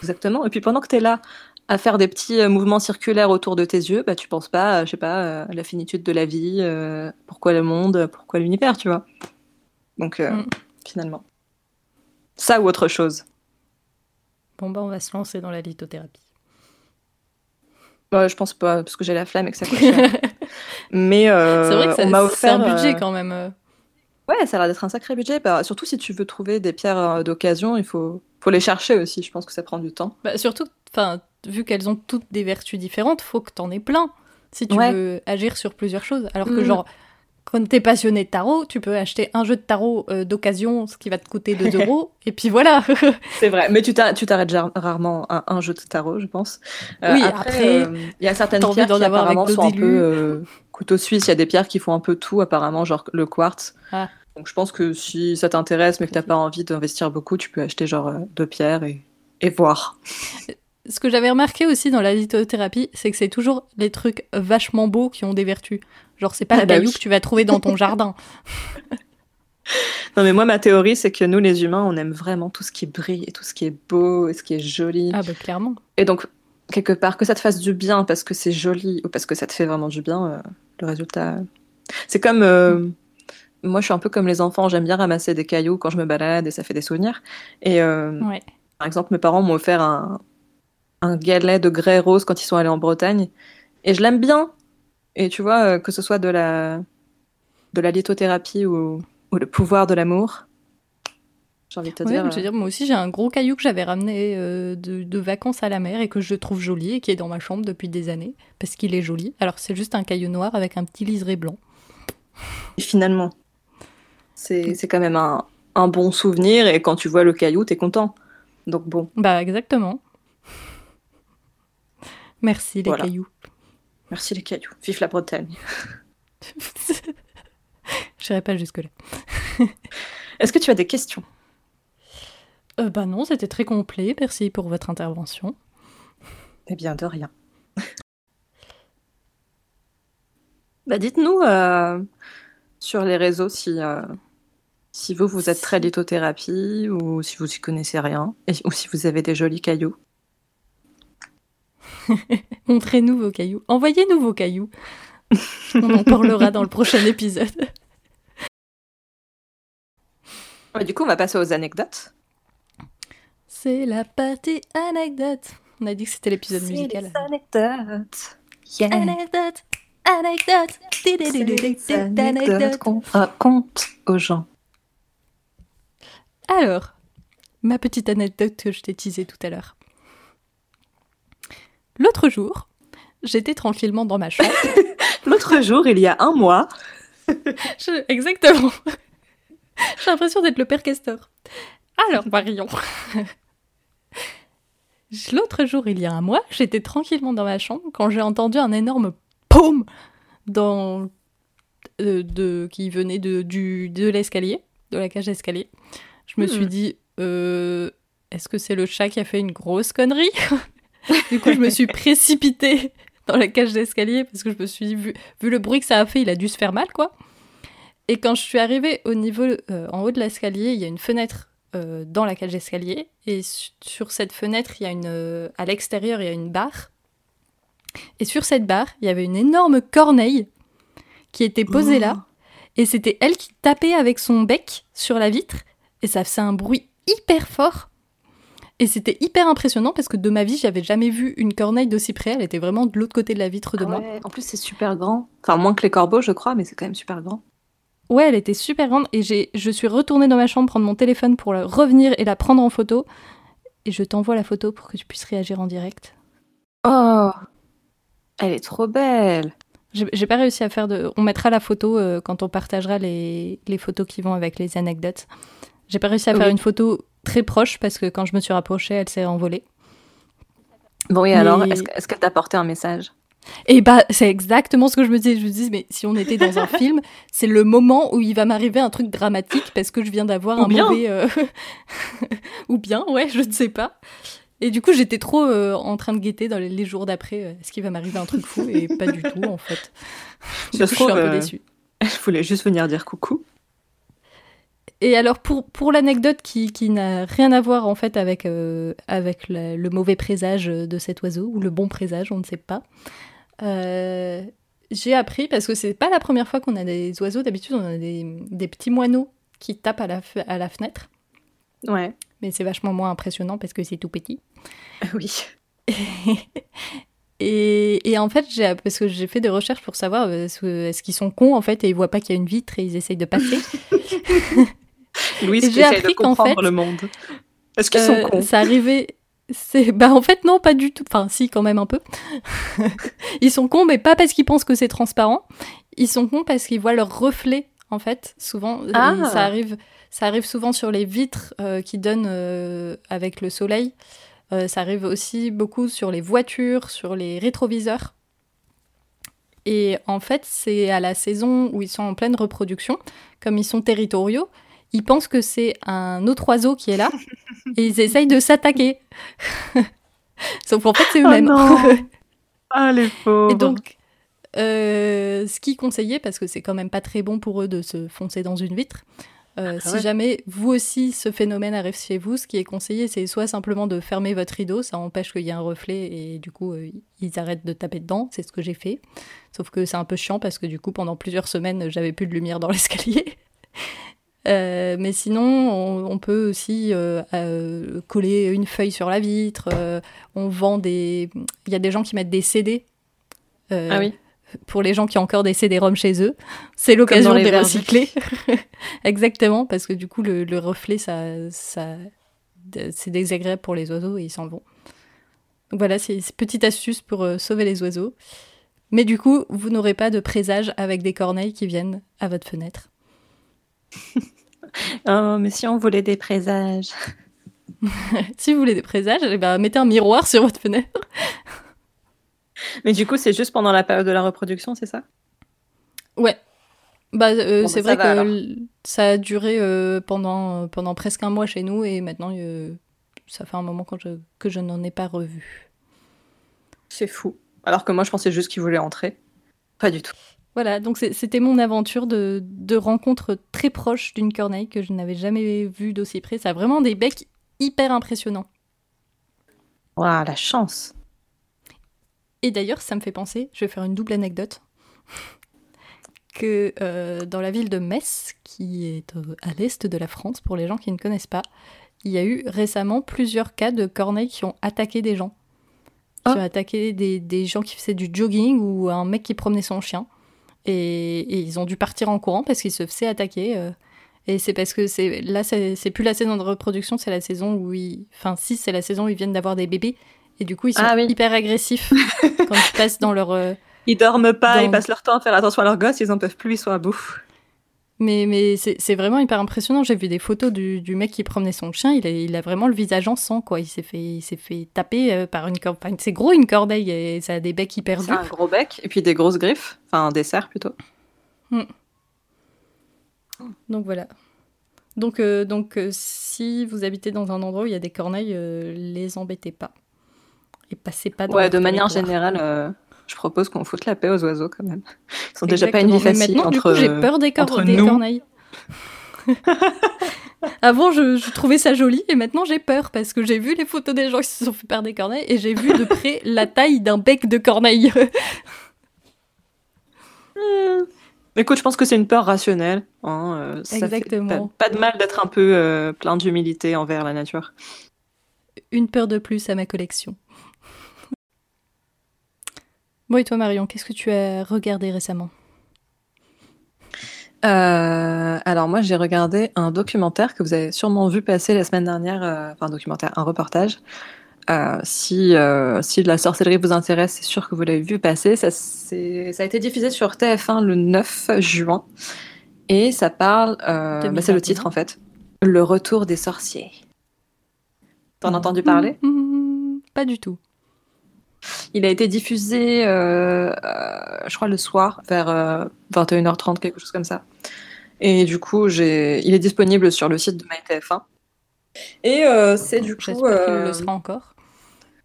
Exactement. Et puis pendant que tu es là à faire des petits euh, mouvements circulaires autour de tes yeux, bah, tu penses pas, euh, je sais pas, euh, à la finitude de la vie, euh, pourquoi le monde, pourquoi l'univers, tu vois. Donc, euh, Mm. finalement. Ça ou autre chose. Bon bah on va se lancer dans la lithothérapie. Ouais, je pense pas, parce que j'ai la flamme et que ça coûte cher. Mais euh, c'est vrai que ça- on m'a c'est un budget quand même. Ouais, ça a l'air d'être un sacré budget. Bah, surtout si tu veux trouver des pierres euh, d'occasion, il faut, faut les chercher aussi. Je pense que ça prend du temps. Bah, surtout, vu qu'elles ont toutes des vertus différentes, faut que t'en aies plein si tu Ouais. veux agir sur plusieurs choses. Alors que Mhm. genre, quand t'es passionné de tarot, tu peux acheter un jeu de tarot euh, d'occasion, ce qui va te coûter 2 euros, et puis voilà. C'est vrai, mais tu t'a- tu t'arrêtes rarement à un jeu de tarot, je pense. Euh, Oui, après, euh, il y a certaines pierres d'en qui apparemment sont un peu couteau suisse. Il y a des pierres qui font un peu tout, apparemment, genre le quartz. Ah. Donc je pense que si ça t'intéresse, mais que t'as pas envie d'investir beaucoup, tu peux acheter genre euh, deux pierres et, et voir. Ce que j'avais remarqué aussi dans la lithothérapie, c'est que c'est toujours les trucs vachement beaux qui ont des vertus. Genre, c'est pas Ah le bah caillou oui. que tu vas trouver dans ton jardin. Non, mais moi, ma théorie, c'est que nous, les humains, on aime vraiment tout ce qui brille, et tout ce qui est beau, et ce qui est joli. Ah bah clairement. Et donc, quelque part, que ça te fasse du bien parce que c'est joli ou parce que ça te fait vraiment du bien, euh, le résultat. C'est comme. euh, moi, je suis un peu comme les enfants, j'aime bien ramasser des cailloux quand je me balade et ça fait des souvenirs. Et euh, Ouais. par exemple, mes parents m'ont offert un, un galet de grès rose quand ils sont allés en Bretagne. Et je l'aime bien. Et tu vois, que ce soit de la, de la lithothérapie ou, ou le pouvoir de l'amour, j'ai envie de te Ouais, dire. je veux dire, moi aussi, j'ai un gros caillou que j'avais ramené euh, de, de vacances à la mer et que je trouve joli et qui est dans ma chambre depuis des années parce qu'il est joli. Alors, c'est juste un caillou noir avec un petit liseré blanc. Et finalement, c'est c'est quand même un, un bon souvenir et quand tu vois le caillou, t'es content. Donc bon, Bah, exactement. Merci, les Voilà. cailloux. merci les cailloux. Vive la Bretagne. Je n'irai pas jusque-là. Est-ce que tu as des questions? Euh, bah non, c'était très complet. Merci pour votre intervention. Eh bien, de rien. bah dites-nous euh, sur les réseaux si, euh, si vous, vous êtes très lithothérapie ou si vous y connaissez rien et- ou si vous avez des jolis cailloux. Montrez-nous vos cailloux. Envoyez-nous vos cailloux. On en parlera dans le prochain épisode. Ouais, du coup, on va passer aux anecdotes. C'est la partie anecdote. On a dit que c'était l'épisode musical. les anecdotes. Yeah. Anecdote, anecdote, C'est anecdotes anecdote. qu'on raconte aux gens. Alors, ma petite anecdote que je t'ai teasée tout à l'heure. L'autre jour, j'étais tranquillement dans ma chambre. L'autre jour, il y a un mois, Je- Exactement. J'ai l'impression d'être le père Castor. Alors, Marion. L'autre jour, il y a un mois, j'étais tranquillement dans ma chambre quand j'ai entendu un énorme paume dans, euh, de, qui venait de, du, de l'escalier, de la cage d'escalier. Je me Hmm. suis dit, euh, est-ce que c'est le chat qui a fait une grosse connerie? Du coup, je me suis précipitée dans la cage d'escalier parce que je me suis dit, vu, vu le bruit que ça a fait, il a dû se faire mal, quoi. Et quand je suis arrivée au niveau, euh, en haut de l'escalier, il y a une fenêtre euh, dans la cage d'escalier. Et su- sur cette fenêtre, il y a une, euh, à l'extérieur, il y a une barre. Et sur cette barre, il y avait une énorme corneille qui était posée là. Et c'était elle qui tapait avec son bec sur la vitre. Et ça faisait un bruit hyper fort. Et c'était hyper impressionnant parce que de ma vie, j'avais jamais vu une corneille d'aussi près. Elle était vraiment de l'autre côté de la vitre de Ah moi. En plus, c'est super grand. Enfin, moins que les corbeaux, je crois, mais c'est quand même super grand. Ouais, elle était super grande et j'ai, je suis retournée dans ma chambre prendre mon téléphone pour la revenir et la prendre en photo. Et je t'envoie la photo pour que tu puisses réagir en direct. Oh Elle est trop belle J'ai j'ai pas réussi à faire de. On mettra la photo euh, quand on partagera les, les photos qui vont avec les anecdotes. J'ai pas réussi à faire une photo très proche parce que quand je me suis rapprochée, elle s'est envolée. Bon, et Mais- alors, est-ce est-ce qu'elle t'a apporté un message? Et bah, c'est exactement ce que je me disais. Je me dis, mais si on était dans un film, c'est le moment où il va m'arriver un truc dramatique parce que je viens d'avoir un bien. mauvais. euh, Ou bien, ouais, je ne sais pas. Et du coup, j'étais trop euh, en train de guetter dans les, les jours d'après, euh, est-ce qu'il va m'arriver un truc fou Et pas du tout, en fait. Du coup, je suis un peu euh, déçue. Je voulais juste venir dire coucou. Et alors, pour, pour l'anecdote qui, qui n'a rien à voir, en fait, avec, avec le mauvais présage de cet oiseau, ou le bon présage, on ne sait pas. Euh, j'ai appris, parce que c'est pas la première fois qu'on a des oiseaux, d'habitude, on a des, des petits moineaux qui tapent à la, à la fenêtre. Ouais. Mais c'est vachement moins impressionnant parce que c'est tout petit. Oui. Et, et en fait, j'ai, parce que j'ai fait des recherches pour savoir euh, est-ce, qu'ils sont cons en fait et ils voient pas qu'il y a une vitre et ils essayent de passer. Qui j'ai appris qu'en fait, le monde. Est-ce qu'ils Euh, sont cons? Ça arrivait. C'est bah en fait non pas du tout. Enfin si quand même un peu. ils sont cons mais pas parce qu'ils pensent que c'est transparent. Ils sont cons parce qu'ils voient leur reflet en fait. Souvent Ah. ça arrive ça arrive souvent sur les vitres euh, qui donnent euh, avec le soleil. Euh, ça arrive aussi beaucoup sur les voitures, sur les rétroviseurs. Et en fait, c'est à la saison où ils sont en pleine reproduction, comme ils sont territoriaux, ils pensent que c'est un autre oiseau qui est là et ils essayent de s'attaquer. Sauf qu'en fait, c'est Oh eux-mêmes. non. Ah, les pauvres. et donc, euh, ce qui conseillait, parce que c'est quand même pas très bon pour eux de se foncer dans une vitre, euh, Ah si ouais. jamais vous aussi ce phénomène arrive chez vous, ce qui est conseillé, c'est soit simplement de fermer votre rideau, ça empêche qu'il y ait un reflet et du coup euh, ils arrêtent de taper dedans, c'est ce que j'ai fait. Sauf que c'est un peu chiant parce que du coup pendant plusieurs semaines j'avais plus de lumière dans l'escalier. Euh, mais sinon, on, on peut aussi euh, euh, coller une feuille sur la vitre. euh, on vend des. Il y a des gens qui mettent des CD. euh, Ah oui. Pour les gens qui ont encore des CD-ROM chez eux, c'est l'occasion de les recycler. Exactement, parce que du coup, le, le reflet, ça, ça, c'est désagréable pour les oiseaux et ils s'en vont. Donc voilà, c'est une petite astuce pour sauver les oiseaux. Mais du coup, vous n'aurez pas de présage avec des corneilles qui viennent à votre fenêtre. Oh, mais si on voulait des présages. si vous voulez des présages, eh ben, mettez un miroir sur votre fenêtre. Mais du coup, c'est juste pendant la période de la reproduction, c'est ça? Ouais. Bah, euh, Bon, c'est bah, vrai que alors. ça a duré euh, pendant, pendant presque un mois chez nous et maintenant, euh, ça fait un moment quand je, que je n'en ai pas revu. C'est fou. Alors que moi, je pensais juste qu'ils voulaient entrer. Pas du tout. Voilà, donc c'était mon aventure de, de rencontre très proche d'une corneille que je n'avais jamais vue d'aussi près. Ça a vraiment des becs hyper impressionnants. Waouh, la chance. Et d'ailleurs, ça me fait penser, je vais faire une double anecdote, que euh, dans la ville de Metz, qui est euh, à l'est de la France, pour les gens qui ne connaissent pas, il y a eu récemment plusieurs cas de corneilles qui ont attaqué des gens. Qui Ah. ont attaqué des, des gens qui faisaient du jogging ou un mec qui promenait son chien. Et, et ils ont dû partir en courant parce qu'ils se faisaient attaquer. euh. et c'est parce que c'est là, c'est plus la saison de reproduction, c'est la saison où ils. Enfin, si, c'est la saison où ils viennent d'avoir des bébés. Et du coup, ils sont Ah oui. hyper agressifs quand ils passent dans leur. euh, Ils dorment pas, Dans- ils passent leur temps à faire attention à leurs gosses, ils en peuvent plus, ils sont à bout. Mais, mais c'est vraiment hyper impressionnant. J'ai vu des photos du, du mec qui promenait son chien. Il a, il a vraiment le visage en sang, quoi. Il s'est fait, il fait taper euh, par une corneille. C'est gros une corneille et ça a des becs hyper C'est un durs. gros bec, et puis des grosses griffes. Enfin, des serres plutôt. Donc voilà. Donc, euh, donc euh, si vous habitez dans un endroit où il y a des corneilles, euh, les embêtez pas. Et passez pas dans Ouais, de manière territoire. générale, je propose qu'on foute la paix aux oiseaux quand même. Ils sont déjà pas une vie facile maintenant, du entre. coup, j'ai peur des, cor- corneilles. Avant, je, je trouvais ça joli et maintenant j'ai peur parce que j'ai vu les photos des gens qui se sont fait perdre des corneilles et j'ai vu de près la taille d'un bec de corneille. Hmm. Écoute, je pense que c'est une peur rationnelle. hein, euh, ça fait Exactement. pas, pas de mal d'être un peu euh, plein d'humilité envers la nature. Une peur de plus à ma collection. Bon, et toi, Marion, qu'est-ce que tu as regardé récemment? Euh, alors moi, j'ai regardé un documentaire que vous avez sûrement vu passer la semaine dernière, euh, enfin un documentaire, un reportage, Euh, si, si la sorcellerie vous intéresse, c'est sûr que vous l'avez vu passer. Ça, ça a été diffusé sur TF1 le 9 juin. Et ça parle. bah, c'est le 2021. titre en fait. Le retour des sorciers. T'en as entendu parler? Hmm, Pas du tout. Il a été diffusé, euh, euh, je crois, le soir, vers euh, 21h30, quelque chose comme ça. Et du coup, il est disponible sur le site de MyTF1. Et euh, c'est du coup. Euh, le sera encore.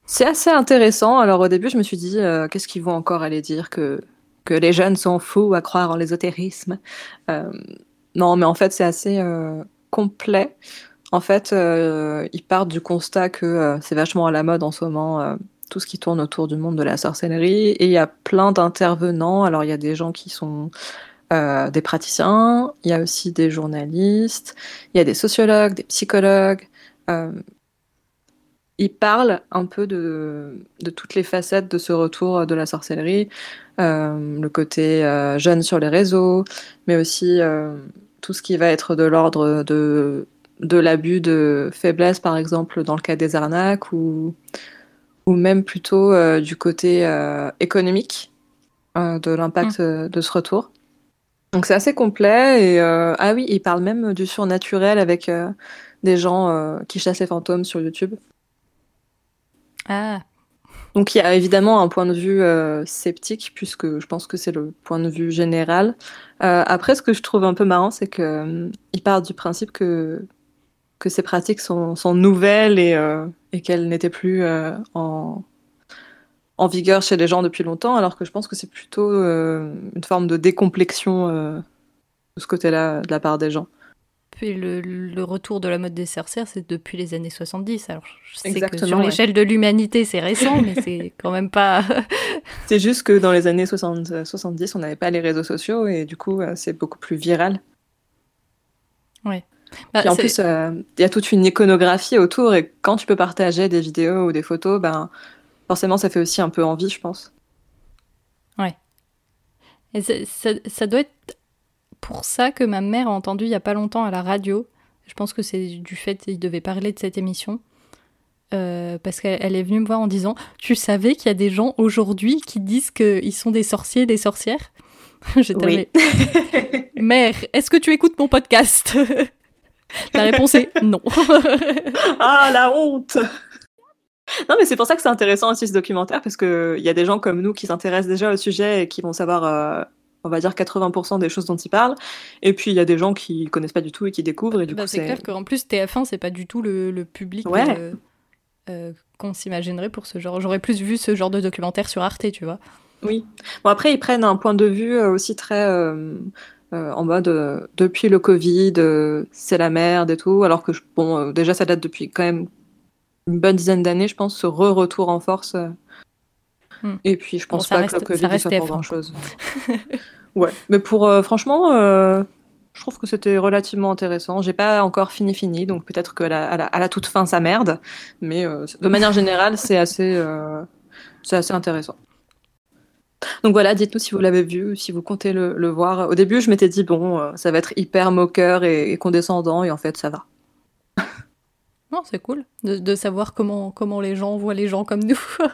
C'est assez intéressant. Alors au début, je me suis dit, euh, qu'est-ce qu'ils vont encore aller dire que, que les jeunes sont fous à croire en l'ésotérisme. Euh, non, mais en fait, c'est assez euh, complet. En fait, euh, ils partent du constat que euh, c'est vachement à la mode en ce moment, euh, tout ce qui tourne autour du monde de la sorcellerie. Et il y a plein d'intervenants. Alors il y a des gens qui sont euh, des praticiens, il y a aussi des journalistes, il y a des sociologues, des psychologues. Euh, il parle un peu de, de toutes les facettes de ce retour de la sorcellerie, euh, le côté jeune sur les réseaux, mais aussi tout ce qui va être de l'ordre de, de l'abus de faiblesse, par exemple, dans le cas des arnaques, ou, ou même plutôt euh, du côté euh, économique euh, de l'impact euh, de ce retour. Donc c'est assez complet, et ah oui, il parle même du surnaturel avec des gens qui chassent les fantômes sur YouTube. Ah, Donc il y a évidemment un point de vue sceptique, puisque je pense que c'est le point de vue général. Après, ce que je trouve un peu marrant, c'est que il part du principe que, que ces pratiques sont, sont nouvelles et, euh, et qu'elles n'étaient plus euh, en, en vigueur chez les gens depuis longtemps, alors que je pense que c'est plutôt euh, une forme de décomplexion de ce côté-là de la part des gens. puis le, le retour de la mode des sorcières, c'est depuis les années 70. Alors je sais que sur ouais. l'échelle de l'humanité, c'est récent, mais c'est quand même pas. C'est juste que dans les années 60 70, on n'avait pas les réseaux sociaux et du coup, c'est beaucoup plus viral. Bah, Puis en plus, euh, il y a toute une iconographie autour et quand tu peux partager des vidéos ou des photos, ben forcément, ça fait aussi un peu envie, je pense. Et c'est- ça, ça doit être pour ça que ma mère a entendu il y a pas longtemps à la radio. Je pense que c'est du fait qu'il devait parler de cette émission. Euh, parce qu'elle elle est venue me voir en disant Tu savais qu'il y a des gens aujourd'hui qui disent qu'ils sont des sorciers, des sorcières J'étais Oui. Mère, est-ce que tu écoutes mon podcast? La réponse est non. ah, la honte Non, mais c'est pour ça que c'est intéressant aussi ce documentaire parce qu'il y a des gens comme nous qui s'intéressent déjà au sujet et qui vont savoir, euh, on va dire, 80% des choses dont ils parlent. Et puis il y a des gens qui connaissent pas du tout et qui découvrent. Et du Bah, coup, c'est clair qu'en plus, TF1, c'est pas du tout le, le public Ouais. euh, euh, qu'on s'imaginerait pour ce genre. J'aurais plus vu ce genre de documentaire sur Arte, tu vois. Oui. Bon, après, ils prennent un point de vue aussi très euh, en mode euh, depuis le Covid, euh, c'est la merde et tout. Alors que, bon, euh, déjà, ça date depuis quand même une bonne dizaine d'années, je pense, ce re-retour en force. Hmm. Et puis, je pense pas reste- que le Covid soit pour TF1, grand-chose. ouais. Mais pour, franchement, je trouve que c'était relativement intéressant. J'ai pas encore fini fini, donc peut-être qu'à la, à la, à la toute fin, ça merde. Mais de manière générale, c'est assez, c'est assez intéressant. Donc voilà, dites-nous si vous l'avez vu, si vous comptez le, le voir. Au début, je m'étais dit, bon, euh, ça va être hyper moqueur et, et condescendant, et en fait, ça va. Non, c'est cool de, de savoir comment, comment les gens voient les gens comme nous.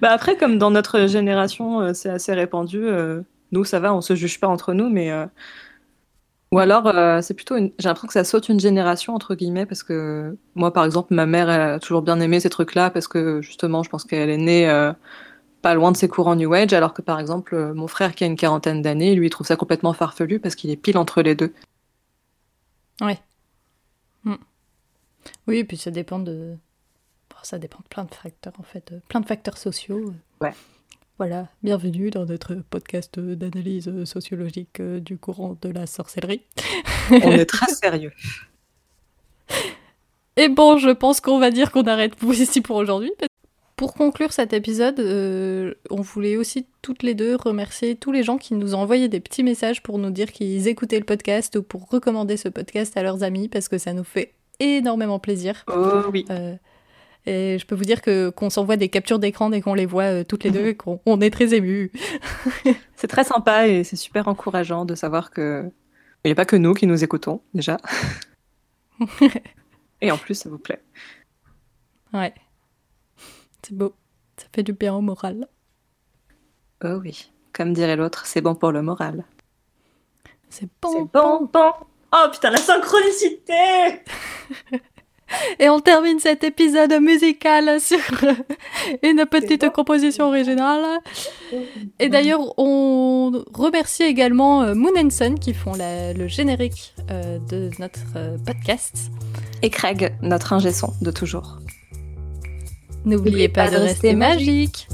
Bah après, comme dans notre génération, euh, c'est assez répandu, euh, nous, ça va, on se juge pas entre nous, mais... euh, Ou alors, euh, c'est plutôt une... J'ai l'impression que ça saute une génération, entre guillemets, parce que moi, par exemple, ma mère, elle a toujours bien aimé ces trucs-là, parce que, justement, je pense qu'elle est née pas loin de ces courants New Age, alors que, par exemple, euh, mon frère, qui a une quarantaine d'années, lui, il trouve ça complètement farfelu, parce qu'il est pile entre les deux. oui, et puis ça dépend de. bon, ça dépend de plein de facteurs, en fait. euh, Plein de facteurs sociaux. Ouais. Voilà, bienvenue dans notre podcast d'analyse sociologique euh, du courant de la sorcellerie. On est très sérieux. Et bon, je pense qu'on va dire qu'on arrête pour- ici pour aujourd'hui. Pour conclure cet épisode, euh, on voulait aussi toutes les deux remercier tous les gens qui nous ont envoyé des petits messages pour nous dire qu'ils écoutaient le podcast ou pour recommander ce podcast à leurs amis parce que ça nous fait énormément plaisir. Oh oui. Euh, et je peux vous dire que qu'on s'envoie des captures d'écran dès qu'on les voit euh, toutes les deux et qu'on on est très émus. C'est très sympa et c'est super encourageant de savoir que il n'y a pas que nous qui nous écoutons déjà. et en plus, ça vous plaît. Ouais. C'est beau. Ça fait du bien au moral. Oh oui. Comme dirait l'autre, c'est bon pour le moral. C'est bon. C'est bon, bon. Oh putain, la synchronicité Et on termine cet épisode musical sur une petite bon. composition originale. Et d'ailleurs, on remercie également euh, Moon and Sun qui font la- le générique euh, de notre euh, podcast. Et Craig, notre ingé son de toujours. N'oubliez pas, de rester magique.